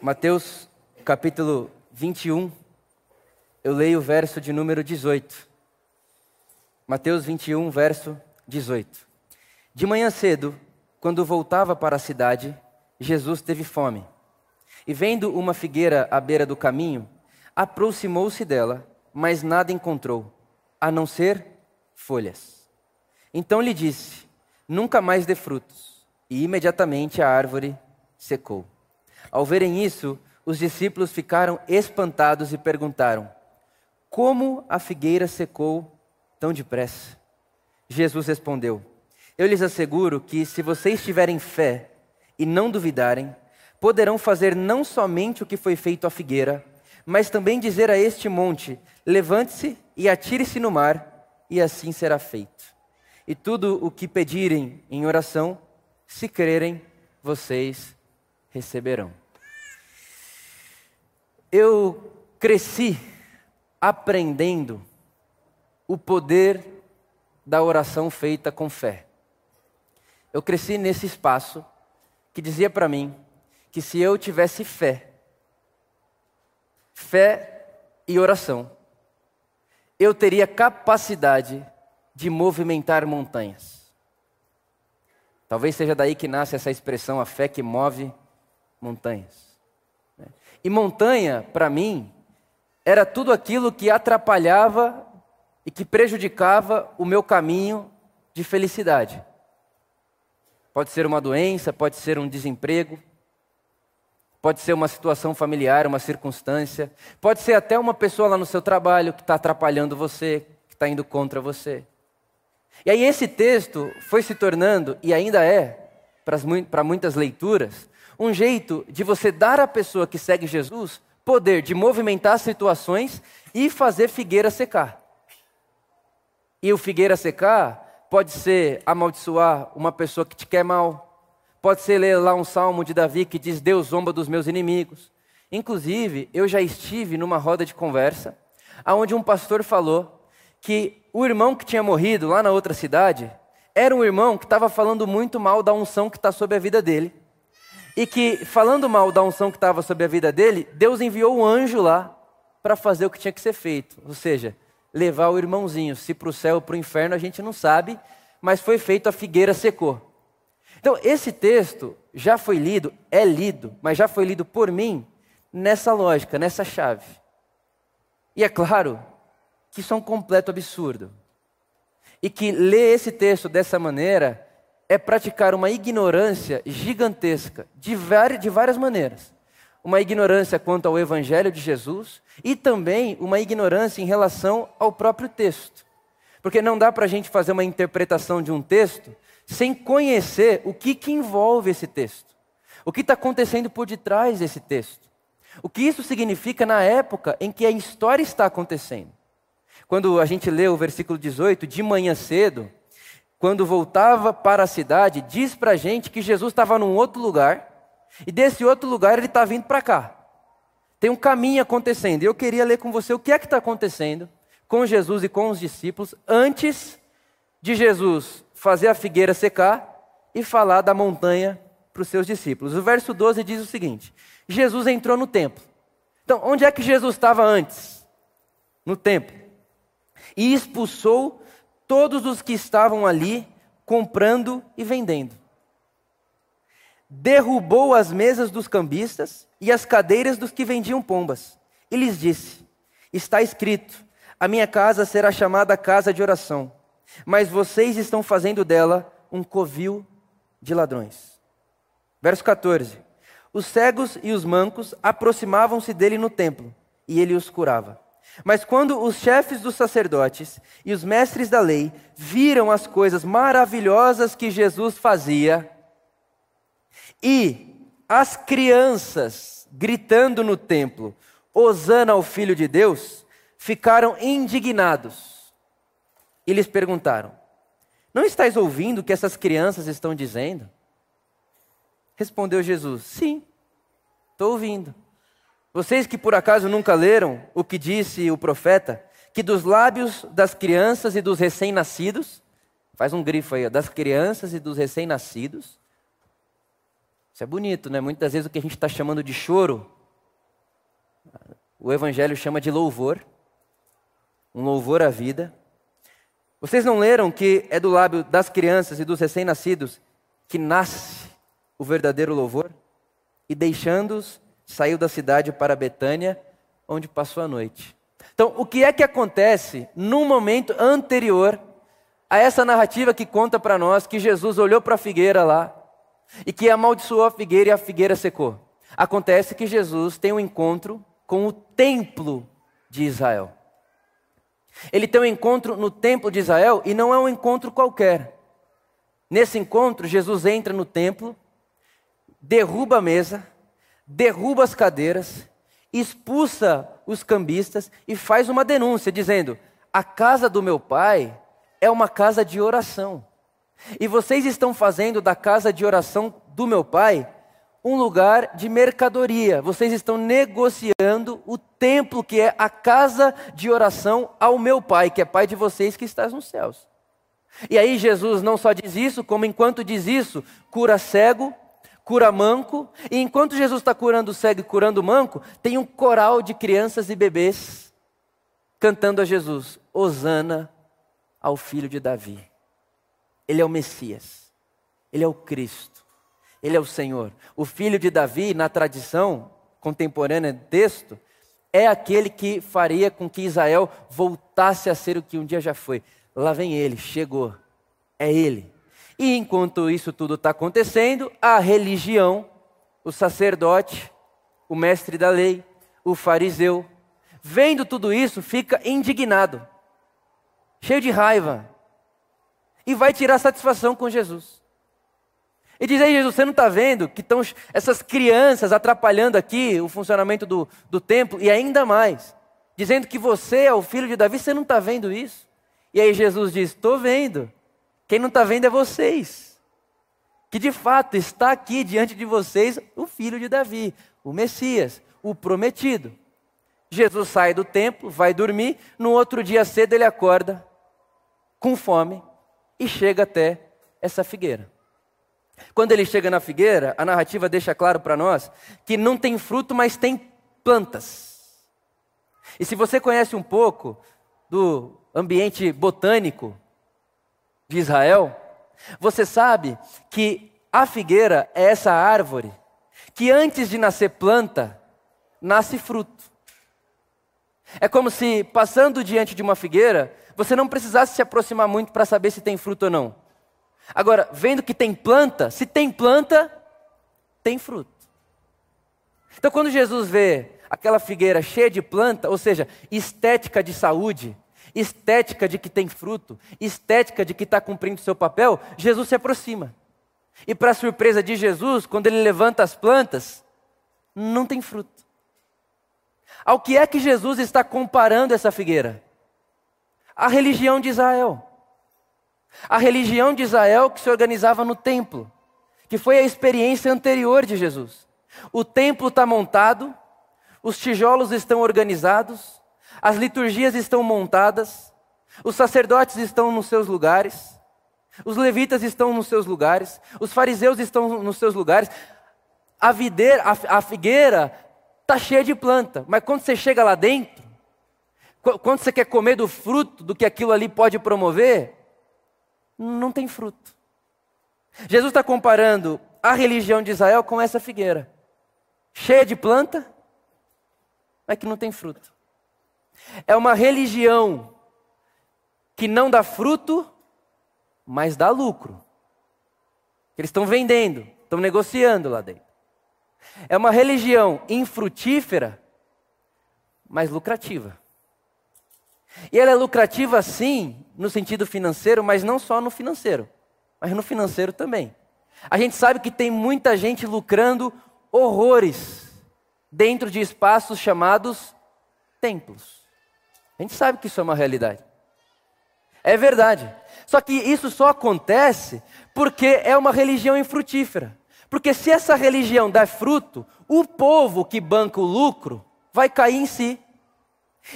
Mateus capítulo 21, eu leio o verso de número 18. Mateus 21, verso 18. De manhã cedo, quando voltava para a cidade, Jesus teve fome. E vendo uma figueira à beira do caminho, aproximou-se dela, mas nada encontrou, a não ser folhas. Então lhe disse: Nunca mais dê frutos. E imediatamente a árvore secou. Ao verem isso, os discípulos ficaram espantados e perguntaram: Como a figueira secou tão depressa? Jesus respondeu: Eu lhes asseguro que, se vocês tiverem fé e não duvidarem, poderão fazer não somente o que foi feito à figueira, mas também dizer a este monte: Levante-se e atire-se no mar, e assim será feito. E tudo o que pedirem em oração, se crerem, vocês receberão. Eu cresci aprendendo o poder da oração feita com fé. Eu cresci nesse espaço que dizia para mim que se eu tivesse fé, fé e oração, eu teria capacidade de movimentar montanhas. Talvez seja daí que nasce essa expressão, a fé que move montanhas. E montanha, para mim, era tudo aquilo que atrapalhava e que prejudicava o meu caminho de felicidade. Pode ser uma doença, pode ser um desemprego, pode ser uma situação familiar, uma circunstância, pode ser até uma pessoa lá no seu trabalho que está atrapalhando você, que está indo contra você. E aí esse texto foi se tornando, e ainda é, para muitas leituras, um jeito de você dar à pessoa que segue Jesus poder de movimentar situações e fazer figueira secar. E o figueira secar pode ser amaldiçoar uma pessoa que te quer mal, pode ser ler lá um salmo de Davi que diz: Deus zomba dos meus inimigos. Inclusive, eu já estive numa roda de conversa, onde um pastor falou que o irmão que tinha morrido lá na outra cidade era um irmão que estava falando muito mal da unção que está sobre a vida dele e que, falando mal da unção que estava sobre a vida dele, Deus enviou um anjo lá para fazer o que tinha que ser feito. Ou seja, levar o irmãozinho. Se para o céu ou para o inferno a gente não sabe, mas foi feito, a figueira secou. Então, esse texto já foi lido, é lido, mas já foi lido por mim nessa lógica, nessa chave. E é claro que isso é um completo absurdo. E que ler esse texto dessa maneira é praticar uma ignorância gigantesca, de, várias maneiras. Uma ignorância quanto ao Evangelho de Jesus e também uma ignorância em relação ao próprio texto. Porque não dá para a gente fazer uma interpretação de um texto sem conhecer o que, que envolve esse texto. O que está acontecendo por detrás desse texto. O que isso significa na época em que a história está acontecendo. Quando a gente lê o versículo 18, de manhã cedo, quando voltava para a cidade, diz para a gente que Jesus estava num outro lugar, e desse outro lugar ele está vindo para cá. Tem um caminho acontecendo. Eu queria ler com você o que é que está acontecendo com Jesus e com os discípulos antes de Jesus fazer a figueira secar e falar da montanha para os seus discípulos. O verso 12 diz o seguinte: Jesus entrou no templo. Então, onde é que Jesus estava antes? No templo. E expulsou todos os que estavam ali comprando e vendendo. Derrubou as mesas dos cambistas e as cadeiras dos que vendiam pombas. E lhes disse: Está escrito: A minha casa será chamada casa de oração, mas vocês estão fazendo dela um covil de ladrões. Verso 14: Os cegos e os mancos aproximavam-se dele no templo, e ele os curava. Mas quando os chefes dos sacerdotes e os mestres da lei viram as coisas maravilhosas que Jesus fazia, e as crianças gritando no templo, Hosana ao Filho de Deus, ficaram indignados e lhes perguntaram: Não estáis ouvindo o que essas crianças estão dizendo? Respondeu Jesus: Sim, estou ouvindo. Vocês que por acaso nunca leram o que disse o profeta, que dos lábios das crianças e dos recém-nascidos, faz um grifo aí, das crianças e dos recém-nascidos, Isso é bonito, né? Muitas vezes o que a gente está chamando de choro, o Evangelho chama de louvor, um louvor à vida. Vocês não leram que é do lábio das crianças e dos recém-nascidos que nasce o verdadeiro louvor? E deixando-os, saiu da cidade para Betânia, onde passou a noite. Então, o que é que acontece num momento anterior a essa narrativa que conta para nós que Jesus olhou para a figueira lá e que amaldiçoou a figueira e a figueira secou? Acontece que Jesus tem um encontro com o templo de Israel. Ele tem um encontro no templo de Israel e não é um encontro qualquer. Nesse encontro, Jesus entra no templo, derruba a mesa, derruba as cadeiras, expulsa os cambistas e faz uma denúncia dizendo: "A casa do meu pai é uma casa de oração. E vocês estão fazendo da casa de oração do meu pai um lugar de mercadoria. Vocês estão negociando o templo que é a casa de oração ao meu pai, que é pai de vocês que estás nos céus. E aí Jesus não só diz isso, como enquanto diz isso, cura cego, cura manco, e enquanto Jesus está curando cego e curando manco, tem um coral de crianças e bebês cantando a Jesus: Hosana ao filho de Davi. Ele é o Messias, ele é o Cristo, ele é o Senhor. O filho de Davi, na tradição contemporânea do texto, é aquele que faria com que Israel voltasse a ser o que um dia já foi. Lá vem ele, chegou, é ele. E enquanto isso tudo está acontecendo, a religião, o sacerdote, o mestre da lei, o fariseu, vendo tudo isso, fica indignado cheio de raiva, e vai tirar satisfação com Jesus. E diz aí, Jesus, você não está vendo que estão essas crianças atrapalhando aqui o funcionamento do, do templo, e ainda mais, dizendo que você é o filho de Davi, você não está vendo isso? E aí Jesus diz: Estou vendo, quem não está vendo é vocês. Que de fato está aqui diante de vocês o filho de Davi, o Messias, o prometido. Jesus sai do templo, vai dormir, no outro dia cedo ele acorda com fome e chega até essa figueira. Quando ele chega na figueira, a narrativa deixa claro para nós que não tem fruto, mas tem plantas. E se você conhece um pouco do ambiente botânico de Israel, você sabe que a figueira é essa árvore que antes de nascer planta, nasce fruto. É como se passando diante de uma figueira, você não precisasse se aproximar muito para saber se tem fruto ou não. Agora, vendo que tem planta, se tem planta, tem fruto. Então, quando Jesus vê aquela figueira cheia de planta, ou seja, estética de saúde, estética de que tem fruto, estética de que está cumprindo seu papel, Jesus se aproxima. E, para surpresa de Jesus, quando ele levanta as plantas, não tem fruto. Ao que é que Jesus está comparando essa figueira? a religião de Israel. A religião de Israel que se organizava no templo, que foi a experiência anterior de Jesus. O templo está montado, os tijolos estão organizados, as liturgias estão montadas, os sacerdotes estão nos seus lugares, os levitas estão nos seus lugares, os fariseus estão nos seus lugares. A, videira, a, a figueira está cheia de planta, mas quando você chega lá dentro, quando você quer comer do fruto do que aquilo ali pode promover, não tem fruto. Jesus está comparando a religião de Israel com essa figueira, cheia de planta, mas que não tem fruto. É uma religião que não dá fruto, mas dá lucro. Eles estão vendendo, estão negociando lá dentro. É uma religião infrutífera, mas lucrativa. E ela é lucrativa sim, no sentido financeiro, mas não só no financeiro, mas no financeiro também. A gente sabe que tem muita gente lucrando horrores dentro de espaços chamados templos. A gente sabe que isso é uma realidade. É verdade. Só que isso só acontece porque é uma religião infrutífera. Porque se essa religião dá fruto, o povo que banca o lucro vai cair em si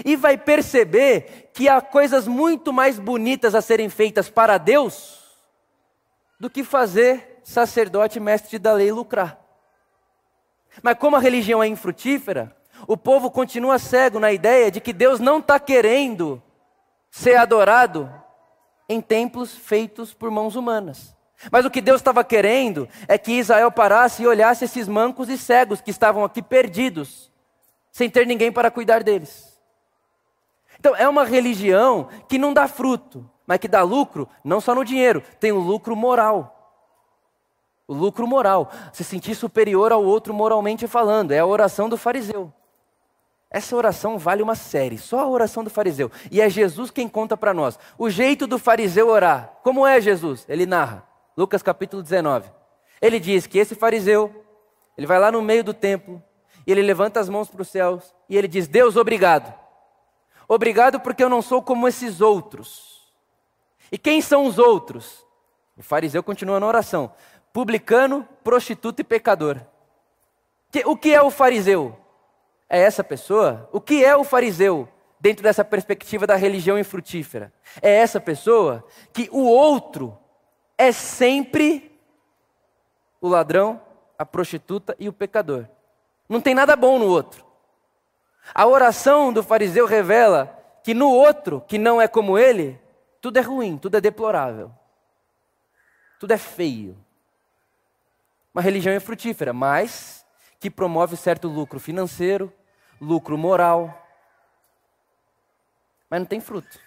e vai perceber que há coisas muito mais bonitas a serem feitas para Deus do que fazer sacerdote mestre da lei lucrar. Mas como a religião é infrutífera, o povo continua cego na ideia de que Deus não está querendo ser adorado em templos feitos por mãos humanas. Mas o que Deus estava querendo é que Israel parasse e olhasse esses mancos e cegos que estavam aqui perdidos, sem ter ninguém para cuidar deles. Então, é uma religião que não dá fruto, mas que dá lucro, não só no dinheiro, tem o lucro moral. O lucro moral, se sentir superior ao outro moralmente falando, é a oração do fariseu. Essa oração vale uma série, só a oração do fariseu. E é Jesus quem conta para nós. O jeito do fariseu orar. Como é Jesus? Ele narra. Lucas capítulo 19. Ele diz que esse fariseu, ele vai lá no meio do templo, e ele levanta as mãos para os céus, e ele diz: Deus, obrigado. Obrigado porque eu não sou como esses outros. E quem são os outros? O fariseu continua na oração: publicano, prostituta e pecador. O que é o fariseu? É essa pessoa? O que é o fariseu dentro dessa perspectiva da religião infrutífera? É essa pessoa que o outro é sempre o ladrão, a prostituta e o pecador. Não tem nada bom no outro. A oração do fariseu revela que no outro, que não é como ele, tudo é ruim, tudo é deplorável. Tudo é feio. Uma religião infrutífera, mas que promove certo lucro financeiro, lucro moral, mas não tem fruto.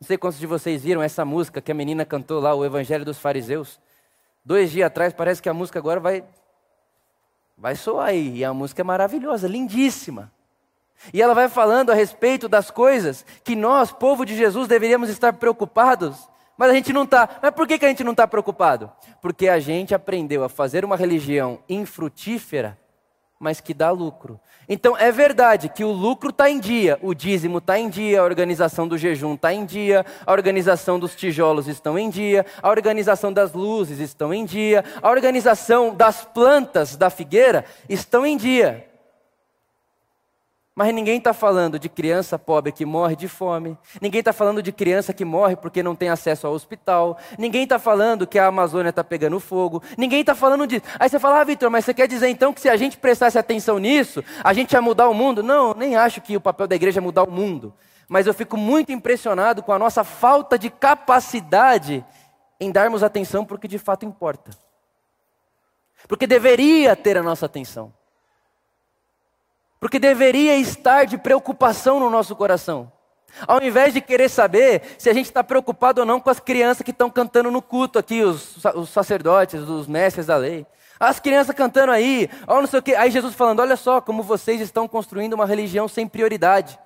Não sei quantos de vocês viram essa música que a menina cantou lá, o Evangelho dos Fariseus. Dois dias atrás, parece que a música agora vai, vai soar aí. E a música é maravilhosa, lindíssima. E ela vai falando a respeito das coisas que nós, povo de Jesus, deveríamos estar preocupados, mas a gente não está. Mas por que, que a gente não está preocupado? Porque a gente aprendeu a fazer uma religião infrutífera mas que dá lucro. Então é verdade que o lucro está em dia, o dízimo está em dia, a organização do jejum está em dia, a organização dos tijolos estão em dia, a organização das luzes estão em dia, a organização das plantas da figueira estão em dia. Mas ninguém está falando de criança pobre que morre de fome. Ninguém está falando de criança que morre porque não tem acesso ao hospital. Ninguém está falando que a Amazônia está pegando fogo. Ninguém está falando disso. Aí você fala, ah, Vitor, mas você quer dizer então que se a gente prestasse atenção nisso, a gente ia mudar o mundo? Não, nem acho que o papel da igreja é mudar o mundo. Mas eu fico muito impressionado com a nossa falta de capacidade em darmos atenção para o que de fato importa. Porque deveria ter a nossa atenção porque deveria estar de preocupação no nosso coração. Ao invés de querer saber se a gente está preocupado ou não com as crianças que estão cantando no culto aqui, os, os sacerdotes, os mestres da lei. As crianças cantando aí, ó, não sei o quê. Aí Jesus falando: olha só como vocês estão construindo uma religião sem prioridade.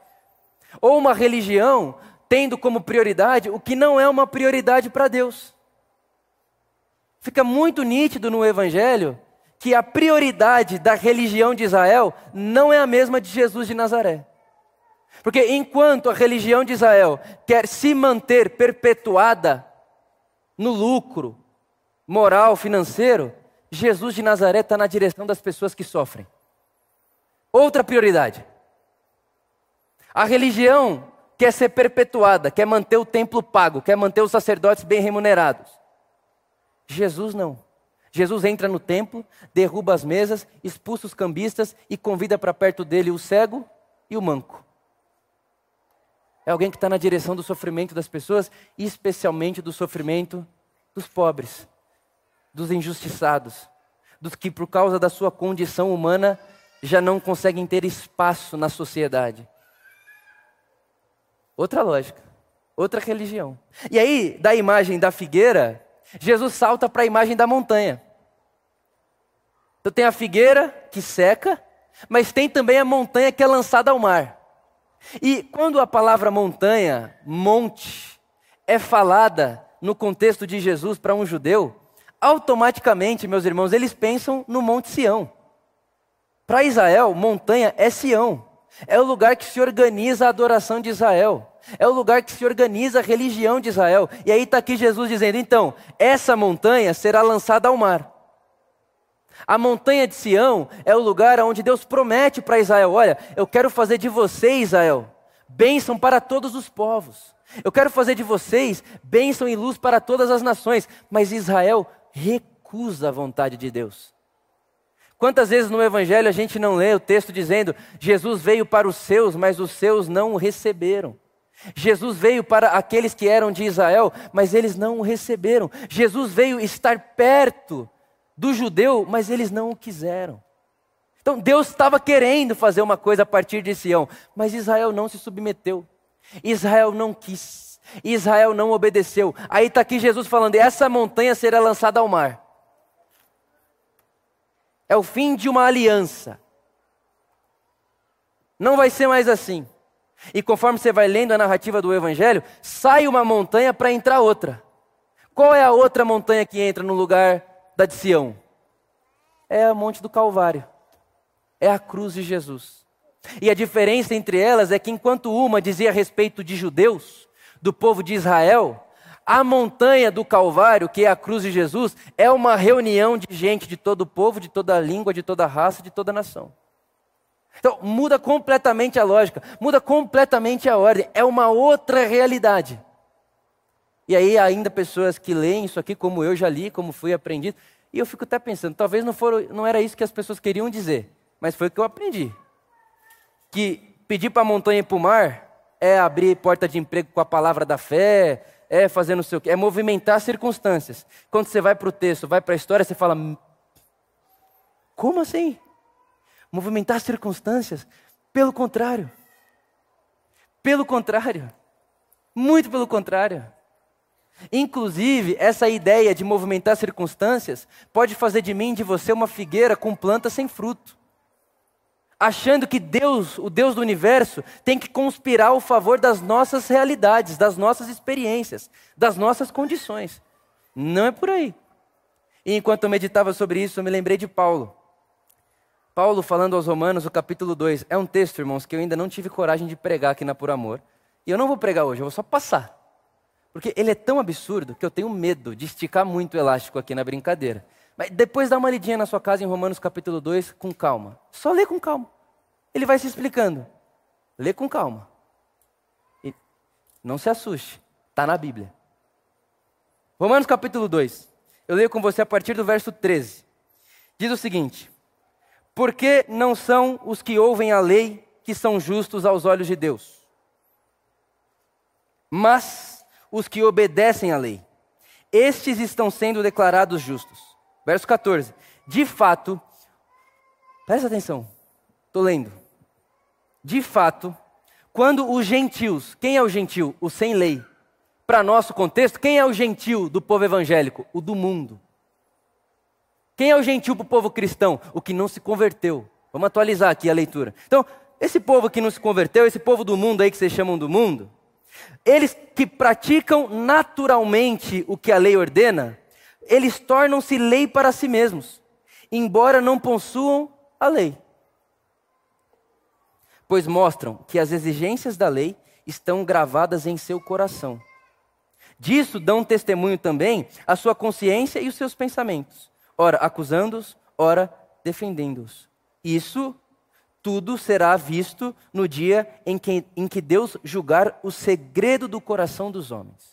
Ou uma religião tendo como prioridade o que não é uma prioridade para Deus. Fica muito nítido no Evangelho que a prioridade da religião de Israel não é a mesma de Jesus de Nazaré. Porque enquanto a religião de Israel quer se manter perpetuada no lucro moral, financeiro, Jesus de Nazaré está na direção das pessoas que sofrem. Outra prioridade. A religião quer ser perpetuada, quer manter o templo pago, quer manter os sacerdotes bem remunerados. Jesus não. Jesus entra no templo, derruba as mesas, expulsa os cambistas e convida para perto dele o cego e o manco. É alguém que está na direção do sofrimento das pessoas, especialmente do sofrimento dos pobres, dos injustiçados, dos que, por causa da sua condição humana, já não conseguem ter espaço na sociedade. Outra lógica, outra religião. E aí, da imagem da figueira, Jesus salta para a imagem da montanha. Então tem a figueira que seca, mas tem também a montanha que é lançada ao mar. E quando a palavra montanha, monte, é falada no contexto de Jesus para um judeu, automaticamente, meus irmãos, eles pensam no Monte Sião. Para Israel, montanha é Sião. É o lugar que se organiza a adoração de Israel. É o lugar que se organiza a religião de Israel. E aí está aqui Jesus dizendo: então, essa montanha será lançada ao mar. A montanha de Sião é o lugar onde Deus promete para Israel: olha, eu quero fazer de você, Israel, bênção para todos os povos. Eu quero fazer de vocês bênção e luz para todas as nações. Mas Israel recusa a vontade de Deus. Quantas vezes no Evangelho a gente não lê o texto dizendo: Jesus veio para os seus, mas os seus não o receberam. Jesus veio para aqueles que eram de Israel, mas eles não o receberam. Jesus veio estar perto do judeu, mas eles não o quiseram. Então Deus estava querendo fazer uma coisa a partir de Sião, mas Israel não se submeteu. Israel não quis. Israel não obedeceu. Aí está aqui Jesus falando: essa montanha será lançada ao mar. É o fim de uma aliança. Não vai ser mais assim. E conforme você vai lendo a narrativa do Evangelho, sai uma montanha para entrar outra. Qual é a outra montanha que entra no lugar da de Sião? É a Monte do Calvário. É a cruz de Jesus. E a diferença entre elas é que enquanto uma dizia a respeito de judeus, do povo de Israel, a montanha do Calvário, que é a cruz de Jesus, é uma reunião de gente de todo o povo, de toda a língua, de toda a raça, de toda a nação. Então, muda completamente a lógica, muda completamente a ordem, é uma outra realidade. E aí, ainda pessoas que leem isso aqui, como eu já li, como fui aprendido, e eu fico até pensando, talvez não, for, não era isso que as pessoas queriam dizer, mas foi o que eu aprendi. Que pedir para a montanha ir para o mar é abrir porta de emprego com a palavra da fé, é fazer não sei o quê, é movimentar circunstâncias. Quando você vai para o texto, vai para a história, você fala: como assim? movimentar circunstâncias. Pelo contrário. Pelo contrário. Muito pelo contrário. Inclusive, essa ideia de movimentar circunstâncias pode fazer de mim, de você, uma figueira com planta sem fruto. Achando que Deus, o Deus do universo, tem que conspirar ao favor das nossas realidades, das nossas experiências, das nossas condições. Não é por aí. E enquanto eu meditava sobre isso, eu me lembrei de Paulo. Paulo falando aos Romanos, o capítulo 2, é um texto, irmãos, que eu ainda não tive coragem de pregar aqui na Por Amor. E eu não vou pregar hoje, eu vou só passar. Porque ele é tão absurdo que eu tenho medo de esticar muito o elástico aqui na brincadeira. Depois dá uma lidinha na sua casa em Romanos capítulo 2 com calma. Só lê com calma. Ele vai se explicando. Lê com calma. E não se assuste, está na Bíblia. Romanos capítulo 2. Eu leio com você a partir do verso 13. Diz o seguinte: porque não são os que ouvem a lei que são justos aos olhos de Deus, mas os que obedecem à lei. Estes estão sendo declarados justos. Verso 14. De fato, presta atenção, estou lendo. De fato, quando os gentios, quem é o gentil? O sem lei. Para nosso contexto, quem é o gentil do povo evangélico? O do mundo. Quem é o gentil para o povo cristão? O que não se converteu. Vamos atualizar aqui a leitura. Então, esse povo que não se converteu, esse povo do mundo aí que vocês chamam do mundo, eles que praticam naturalmente o que a lei ordena, eles tornam-se lei para si mesmos, embora não possuam a lei. Pois mostram que as exigências da lei estão gravadas em seu coração. Disso dão testemunho também a sua consciência e os seus pensamentos ora acusando-os, ora defendendo-os. Isso tudo será visto no dia em que, em que Deus julgar o segredo do coração dos homens.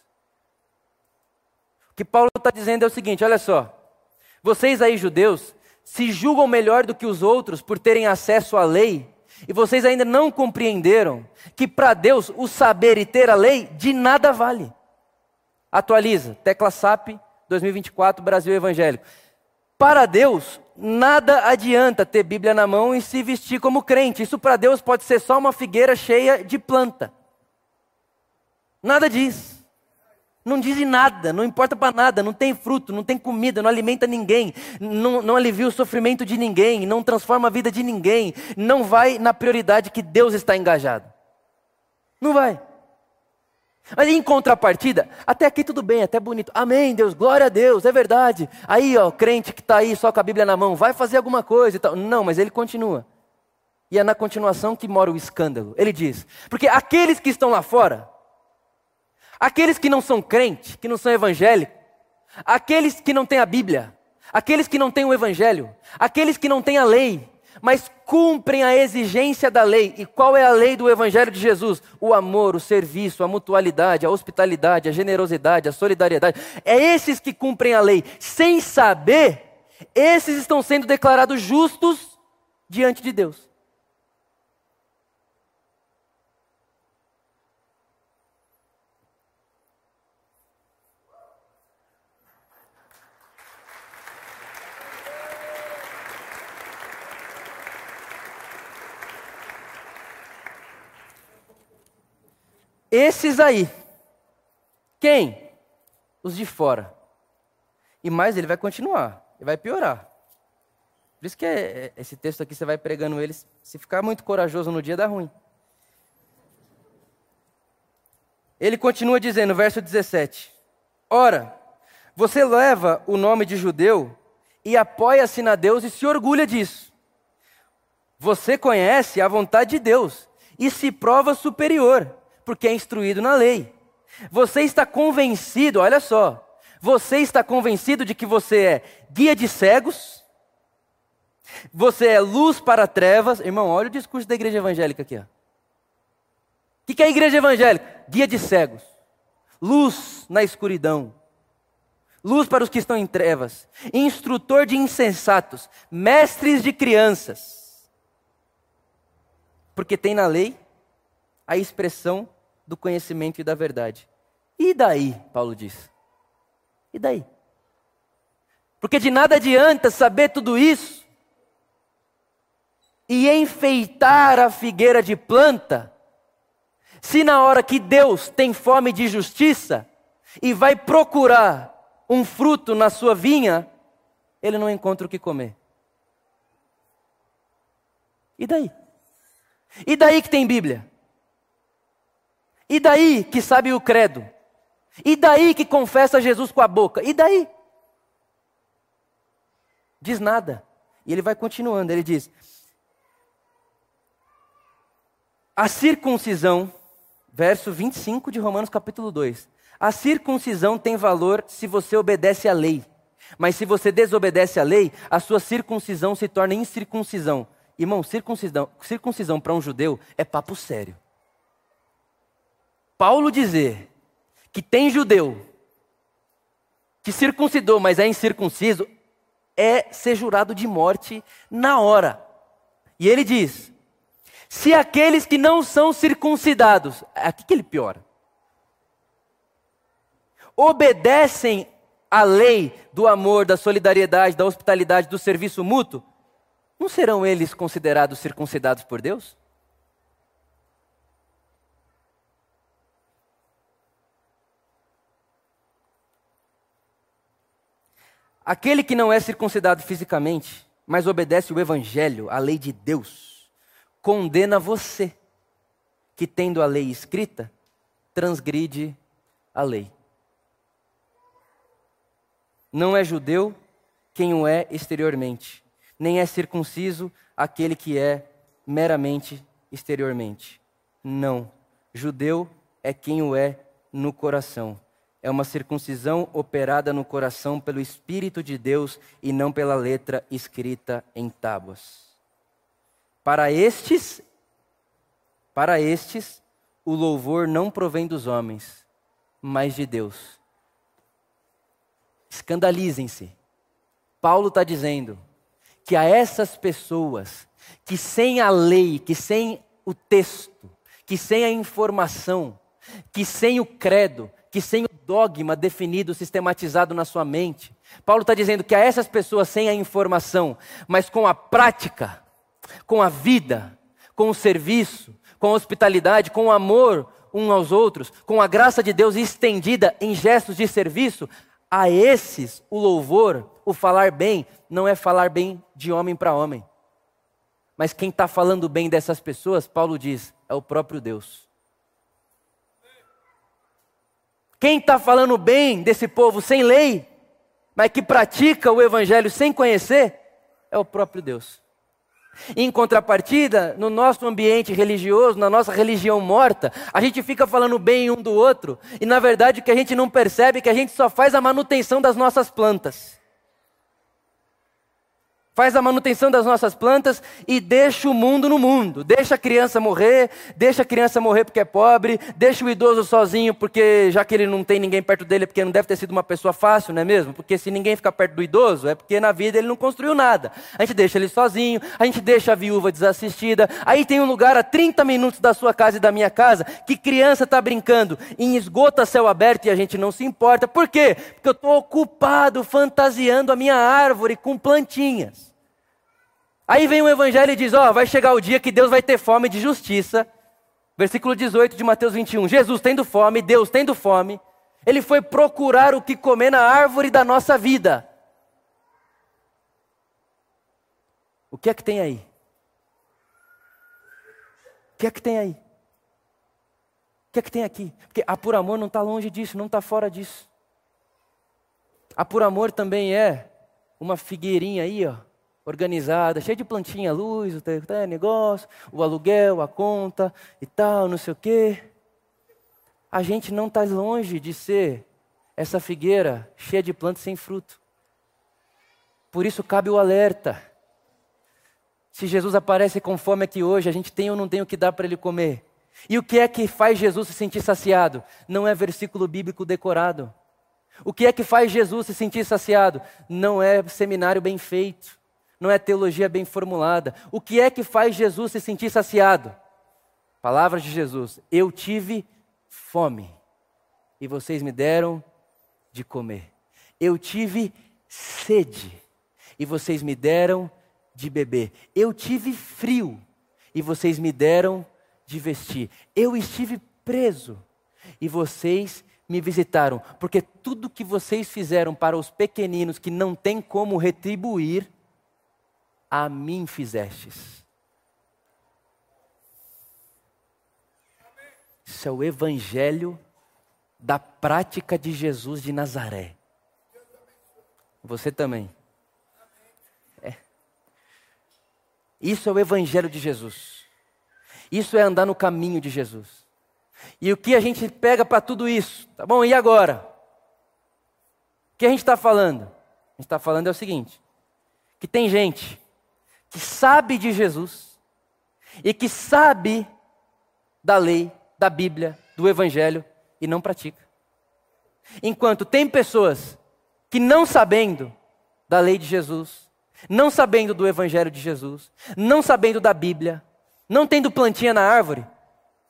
Que Paulo está dizendo é o seguinte: olha só, vocês aí, judeus, se julgam melhor do que os outros por terem acesso à lei, e vocês ainda não compreenderam que para Deus o saber e ter a lei de nada vale. Atualiza, tecla SAP 2024 Brasil Evangélico. Para Deus, nada adianta ter Bíblia na mão e se vestir como crente. Isso para Deus pode ser só uma figueira cheia de planta. Nada diz. Não diz nada, não importa para nada, não tem fruto, não tem comida, não alimenta ninguém, não, não alivia o sofrimento de ninguém, não transforma a vida de ninguém, não vai na prioridade que Deus está engajado. Não vai. Mas em contrapartida, até aqui tudo bem, até bonito. Amém, Deus, glória a Deus, é verdade. Aí, ó, crente que está aí só com a Bíblia na mão, vai fazer alguma coisa e tal. Não, mas ele continua. E é na continuação que mora o escândalo. Ele diz: porque aqueles que estão lá fora, aqueles que não são crentes, que não são evangélicos, aqueles que não têm a Bíblia, aqueles que não têm o Evangelho, aqueles que não têm a lei, mas cumprem a exigência da lei. E qual é a lei do Evangelho de Jesus? O amor, o serviço, a mutualidade, a hospitalidade, a generosidade, a solidariedade. É esses que cumprem a lei sem saber esses estão sendo declarados justos diante de Deus. Esses aí. Quem? Os de fora. E mais, ele vai continuar, ele vai piorar. Por isso que é, é, esse texto aqui você vai pregando eles. Se ficar muito corajoso no dia, dá ruim. Ele continua dizendo, verso 17: Ora, você leva o nome de judeu e apoia-se na Deus e se orgulha disso. Você conhece a vontade de Deus e se prova superior porque é instruído na lei. Você está convencido, olha só, você está convencido de que você é guia de cegos, você é luz para trevas. Irmão, olha o discurso da igreja evangélica aqui. O que, que é a igreja evangélica? Guia de cegos, luz na escuridão, luz para os que estão em trevas, instrutor de insensatos, mestres de crianças. Porque tem na lei a expressão do conhecimento e da verdade. E daí, Paulo diz? E daí? Porque de nada adianta saber tudo isso e enfeitar a figueira de planta, se na hora que Deus tem fome de justiça e vai procurar um fruto na sua vinha, ele não encontra o que comer. E daí? E daí que tem Bíblia? E daí que sabe o credo? E daí que confessa Jesus com a boca? E daí? Diz nada. E ele vai continuando, ele diz: A circuncisão, verso 25 de Romanos capítulo 2. A circuncisão tem valor se você obedece à lei. Mas se você desobedece à lei, a sua circuncisão se torna incircuncisão. Irmão, circuncisão, circuncisão para um judeu é papo sério. Paulo dizer que tem judeu que circuncidou, mas é incircunciso, é ser jurado de morte na hora. E ele diz: se aqueles que não são circuncidados, aqui que ele piora, obedecem à lei do amor, da solidariedade, da hospitalidade, do serviço mútuo, não serão eles considerados circuncidados por Deus? Aquele que não é circuncidado fisicamente, mas obedece o evangelho, a lei de Deus, condena você, que tendo a lei escrita, transgride a lei. Não é judeu quem o é exteriormente, nem é circunciso aquele que é meramente exteriormente. Não. Judeu é quem o é no coração é uma circuncisão operada no coração pelo Espírito de Deus e não pela letra escrita em tábuas. Para estes, para estes, o louvor não provém dos homens, mas de Deus. Escandalizem-se. Paulo está dizendo que a essas pessoas que sem a lei, que sem o texto, que sem a informação, que sem o credo, que sem o dogma definido, sistematizado na sua mente. Paulo está dizendo que a essas pessoas sem a informação, mas com a prática, com a vida, com o serviço, com a hospitalidade, com o amor um aos outros, com a graça de Deus estendida em gestos de serviço, a esses o louvor, o falar bem, não é falar bem de homem para homem. Mas quem está falando bem dessas pessoas, Paulo diz, é o próprio Deus. Quem está falando bem desse povo sem lei, mas que pratica o evangelho sem conhecer, é o próprio Deus. Em contrapartida, no nosso ambiente religioso, na nossa religião morta, a gente fica falando bem um do outro, e na verdade o que a gente não percebe é que a gente só faz a manutenção das nossas plantas. Faz a manutenção das nossas plantas e deixa o mundo no mundo. Deixa a criança morrer, deixa a criança morrer porque é pobre, deixa o idoso sozinho porque já que ele não tem ninguém perto dele, é porque não deve ter sido uma pessoa fácil, não é mesmo? Porque se ninguém ficar perto do idoso, é porque na vida ele não construiu nada. A gente deixa ele sozinho, a gente deixa a viúva desassistida. Aí tem um lugar a 30 minutos da sua casa e da minha casa que criança está brincando em esgoto a céu aberto e a gente não se importa. Por quê? Porque eu estou ocupado fantasiando a minha árvore com plantinhas. Aí vem o evangelho e diz: Ó, oh, vai chegar o dia que Deus vai ter fome de justiça. Versículo 18 de Mateus 21. Jesus tendo fome, Deus tendo fome, ele foi procurar o que comer na árvore da nossa vida. O que é que tem aí? O que é que tem aí? O que é que tem aqui? Porque a por amor não está longe disso, não está fora disso. A por amor também é uma figueirinha aí, ó, organizada, cheia de plantinha, luz, o negócio, o aluguel, a conta e tal, não sei o quê. A gente não está longe de ser essa figueira cheia de plantas sem fruto. Por isso cabe o alerta. Se Jesus aparece com fome aqui hoje, a gente tem ou não tem o que dar para ele comer? E o que é que faz Jesus se sentir saciado? Não é versículo bíblico decorado. O que é que faz Jesus se sentir saciado? Não é seminário bem feito não é teologia bem formulada. O que é que faz Jesus se sentir saciado? Palavras de Jesus: Eu tive fome e vocês me deram de comer. Eu tive sede e vocês me deram de beber. Eu tive frio e vocês me deram de vestir. Eu estive preso e vocês me visitaram, porque tudo que vocês fizeram para os pequeninos que não têm como retribuir, a mim fizestes. Isso é o evangelho da prática de Jesus de Nazaré. Você também. É. Isso é o evangelho de Jesus. Isso é andar no caminho de Jesus. E o que a gente pega para tudo isso? Tá bom, e agora? O que a gente está falando? A gente está falando é o seguinte: que tem gente que sabe de Jesus e que sabe da lei, da Bíblia, do Evangelho e não pratica. Enquanto tem pessoas que não sabendo da lei de Jesus, não sabendo do Evangelho de Jesus, não sabendo da Bíblia, não tendo plantinha na árvore,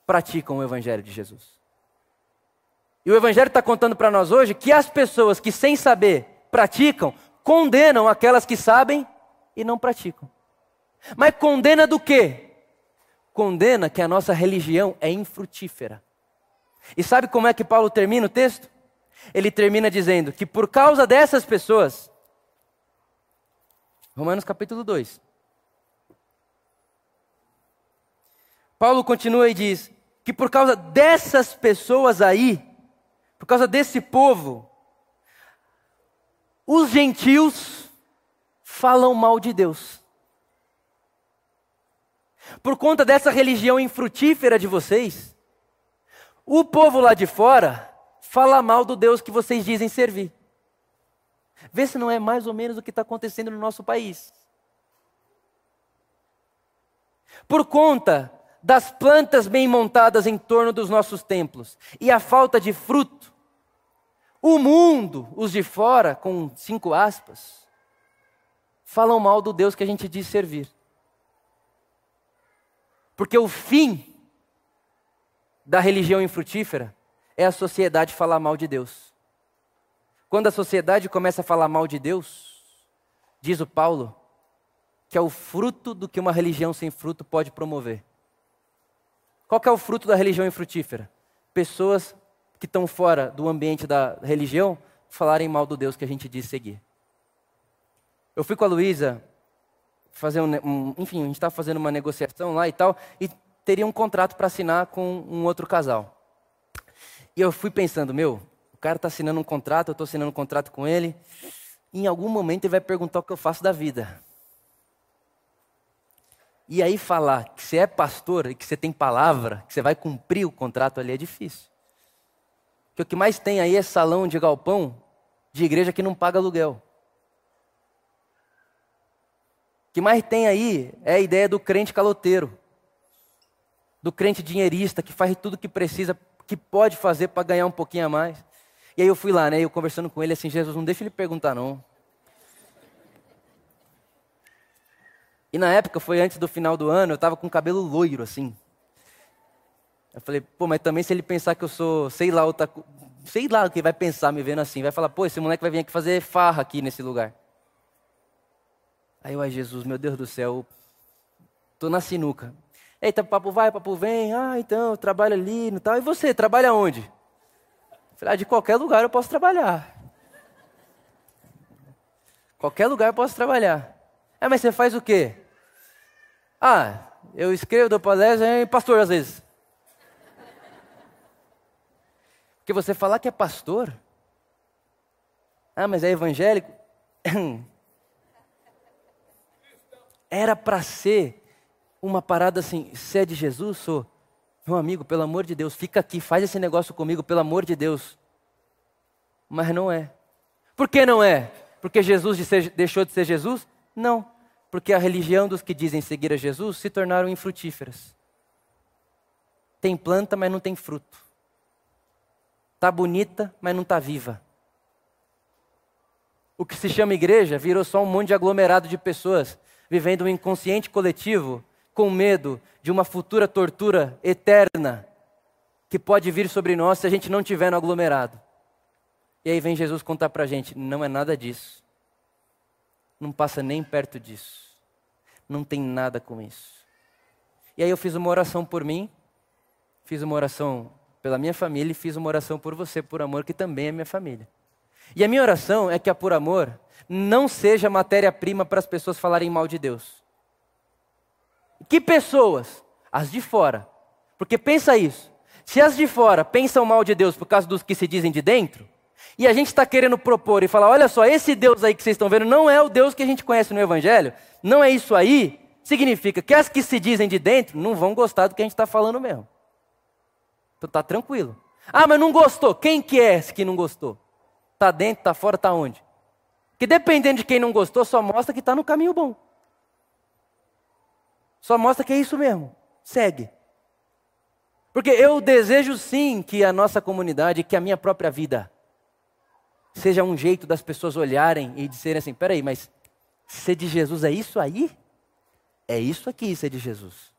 praticam o Evangelho de Jesus. E o Evangelho está contando para nós hoje que as pessoas que sem saber praticam, condenam aquelas que sabem e não praticam. Mas condena do quê? Condena que a nossa religião é infrutífera. E sabe como é que Paulo termina o texto? Ele termina dizendo que por causa dessas pessoas, Romanos capítulo 2. Paulo continua e diz que por causa dessas pessoas aí, por causa desse povo, os gentios falam mal de Deus. Por conta dessa religião infrutífera de vocês, o povo lá de fora fala mal do Deus que vocês dizem servir. Vê se não é mais ou menos o que está acontecendo no nosso país. Por conta das plantas bem montadas em torno dos nossos templos e a falta de fruto, o mundo, os de fora, com cinco aspas, falam mal do Deus que a gente diz servir. Porque o fim da religião infrutífera é a sociedade falar mal de Deus. Quando a sociedade começa a falar mal de Deus, diz o Paulo, que é o fruto do que uma religião sem fruto pode promover. Qual é o fruto da religião infrutífera? Pessoas que estão fora do ambiente da religião falarem mal do Deus que a gente diz seguir. Eu fui com a Luísa fazer um, um enfim, a gente estava fazendo uma negociação lá e tal, e teria um contrato para assinar com um outro casal. E eu fui pensando, meu, o cara está assinando um contrato, eu estou assinando um contrato com ele, em algum momento ele vai perguntar o que eu faço da vida. E aí falar que você é pastor e que você tem palavra, que você vai cumprir o contrato ali é difícil. Porque o que mais tem aí é salão de galpão de igreja que não paga aluguel. O que mais tem aí é a ideia do crente caloteiro, do crente dinheirista que faz tudo que precisa, que pode fazer para ganhar um pouquinho a mais. E aí eu fui lá, né? Eu conversando com ele assim, Jesus, não deixa ele perguntar não. E na época, foi antes do final do ano, eu estava com cabelo loiro, assim. Eu falei, pô, mas também se ele pensar que eu sou, sei lá, outra, sei lá o que vai pensar me vendo assim. Vai falar, pô, esse moleque vai vir aqui fazer farra aqui nesse lugar. Aí eu, ai Jesus, meu Deus do céu, tô na sinuca. Eita, papo vai, papo vem. Ah, então, eu trabalho ali e tal. E você, trabalha onde? Falei, ah, de qualquer lugar eu posso trabalhar. Qualquer lugar eu posso trabalhar. É, mas você faz o quê? Ah, eu escrevo, dou palestra, e pastor às vezes. Porque você falar que é pastor, ah, mas é evangélico, era para ser uma parada assim, se é de Jesus, sou. Meu amigo, pelo amor de Deus, fica aqui, faz esse negócio comigo, pelo amor de Deus. Mas não é. Por que não é? Porque Jesus deixou de ser Jesus? Não, porque a religião dos que dizem seguir a Jesus se tornaram infrutíferas. Tem planta, mas não tem fruto. Está bonita, mas não está viva. O que se chama igreja virou só um monte de aglomerado de pessoas vivendo um inconsciente coletivo com medo de uma futura tortura eterna que pode vir sobre nós se a gente não tiver no aglomerado. E aí vem Jesus contar para a gente: não é nada disso não passa nem perto disso. Não tem nada com isso. E aí eu fiz uma oração por mim, fiz uma oração pela minha família e fiz uma oração por você, por amor, que também é minha família. E a minha oração é que a Por Amor não seja matéria-prima para as pessoas falarem mal de Deus. Que pessoas? As de fora. Porque pensa isso. Se as de fora pensam mal de Deus por causa dos que se dizem de dentro, e a gente está querendo propor e falar: olha só, esse Deus aí que vocês estão vendo não é o Deus que a gente conhece no Evangelho, não é isso aí, significa que as que se dizem de dentro não vão gostar do que a gente está falando mesmo. Então tá tranquilo. Ah, mas não gostou. Quem que é esse que não gostou? Está dentro, está fora, está onde? Que dependendo de quem não gostou, só mostra que está no caminho bom. Só mostra que é isso mesmo. Segue. Porque eu desejo sim que a nossa comunidade, que a minha própria vida, seja um jeito das pessoas olharem e dizerem assim: peraí, mas ser de Jesus é isso aí? É isso aqui ser de Jesus.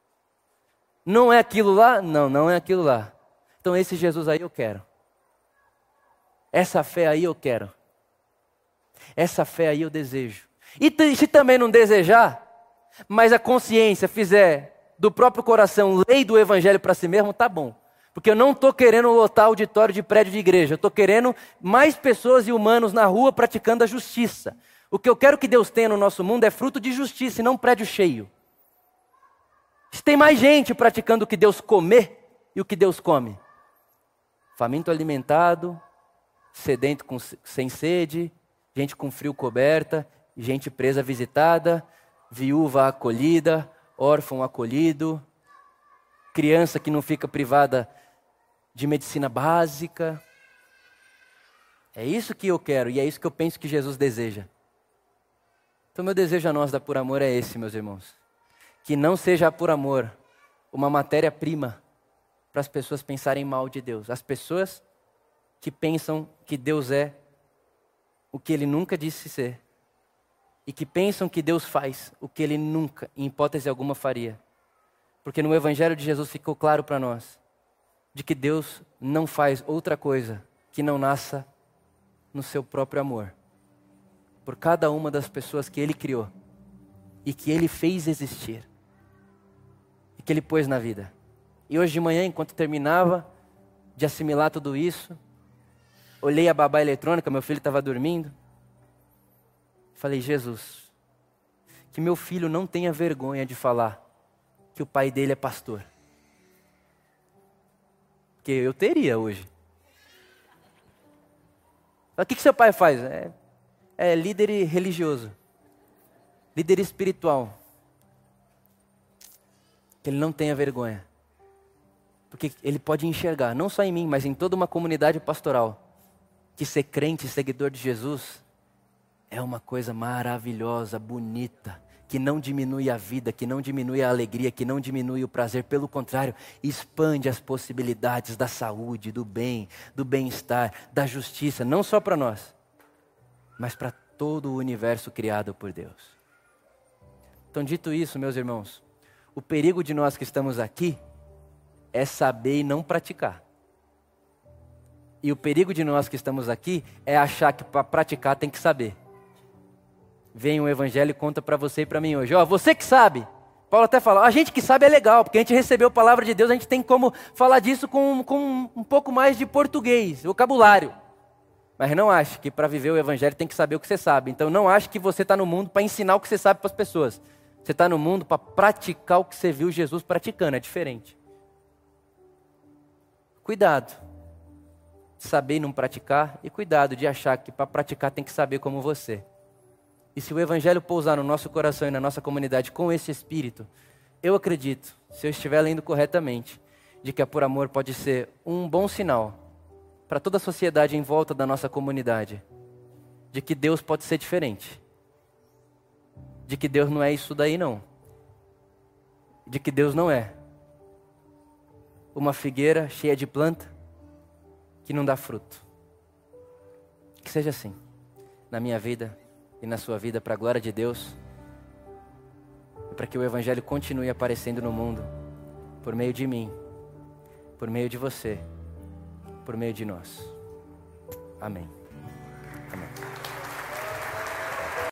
Não é aquilo lá? Não, não é aquilo lá. Então esse Jesus aí eu quero. Essa fé aí eu quero. Essa fé aí eu desejo. E se também não desejar, mas a consciência fizer do próprio coração lei do evangelho para si mesmo, tá bom. Porque eu não estou querendo lotar auditório de prédio de igreja, eu estou querendo mais pessoas e humanos na rua praticando a justiça. O que eu quero que Deus tenha no nosso mundo é fruto de justiça e não prédio cheio. Se tem mais gente praticando o que Deus comer e o que Deus come. Faminto alimentado, sedento com, sem sede, gente com frio coberta, gente presa visitada, viúva acolhida, órfão acolhido, criança que não fica privada de medicina básica. É isso que eu quero e é isso que eu penso que Jesus deseja. Então, meu desejo a nós da Por Amor é esse, meus irmãos. Que não seja por amor uma matéria-prima para as pessoas pensarem mal de Deus. As pessoas que pensam que Deus é o que ele nunca disse ser. E que pensam que Deus faz o que ele nunca, em hipótese alguma, faria. Porque no Evangelho de Jesus ficou claro para nós de que Deus não faz outra coisa que não nasça no seu próprio amor. Por cada uma das pessoas que Ele criou e que Ele fez existir e que Ele pôs na vida. E hoje de manhã, enquanto terminava de assimilar tudo isso, olhei a babá eletrônica, meu filho estava dormindo. Falei, Jesus, que meu filho não tenha vergonha de falar que o pai dele é pastor. Porque eu teria hoje. O que, que seu pai faz? É, é líder religioso, líder espiritual. Que ele não tenha vergonha. Porque ele pode enxergar, não só em mim, mas em toda uma comunidade pastoral, que ser crente, seguidor de Jesus, é uma coisa maravilhosa, bonita, que não diminui a vida, que não diminui a alegria, que não diminui o prazer, pelo contrário, expande as possibilidades da saúde, do bem, do bem-estar, da justiça, não só para nós, mas para todo o universo criado por Deus. Então, dito isso, meus irmãos, o perigo de nós que estamos aqui é saber e não praticar. E o perigo de nós que estamos aqui é achar que para praticar tem que saber vem um evangelho e conta para você e para mim hoje. Ó, você que sabe. Paulo até fala, a gente que sabe é legal, porque a gente recebeu a palavra de Deus, a gente tem como falar disso com, com um pouco mais de português, vocabulário. Mas não ache que para viver o evangelho tem que saber o que você sabe. Então não ache que você está no mundo para ensinar o que você sabe para as pessoas. Você está no mundo para praticar o que você viu Jesus praticando, é diferente. Cuidado saber e não praticar, e cuidado de achar que para praticar tem que saber como você. E se o Evangelho pousar no nosso coração e na nossa comunidade com esse espírito, eu acredito, se eu estiver lendo corretamente, de que a Por Amor pode ser um bom sinal para toda a sociedade em volta da nossa comunidade, de que Deus pode ser diferente, de que Deus não é isso daí não, de que Deus não é. Uma figueira cheia de planta que não dá fruto. Que seja assim na minha vida e na sua vida para a glória de Deus e para que o Evangelho continue aparecendo no mundo por meio de mim, por meio de você, por meio de nós. Amém. Amém.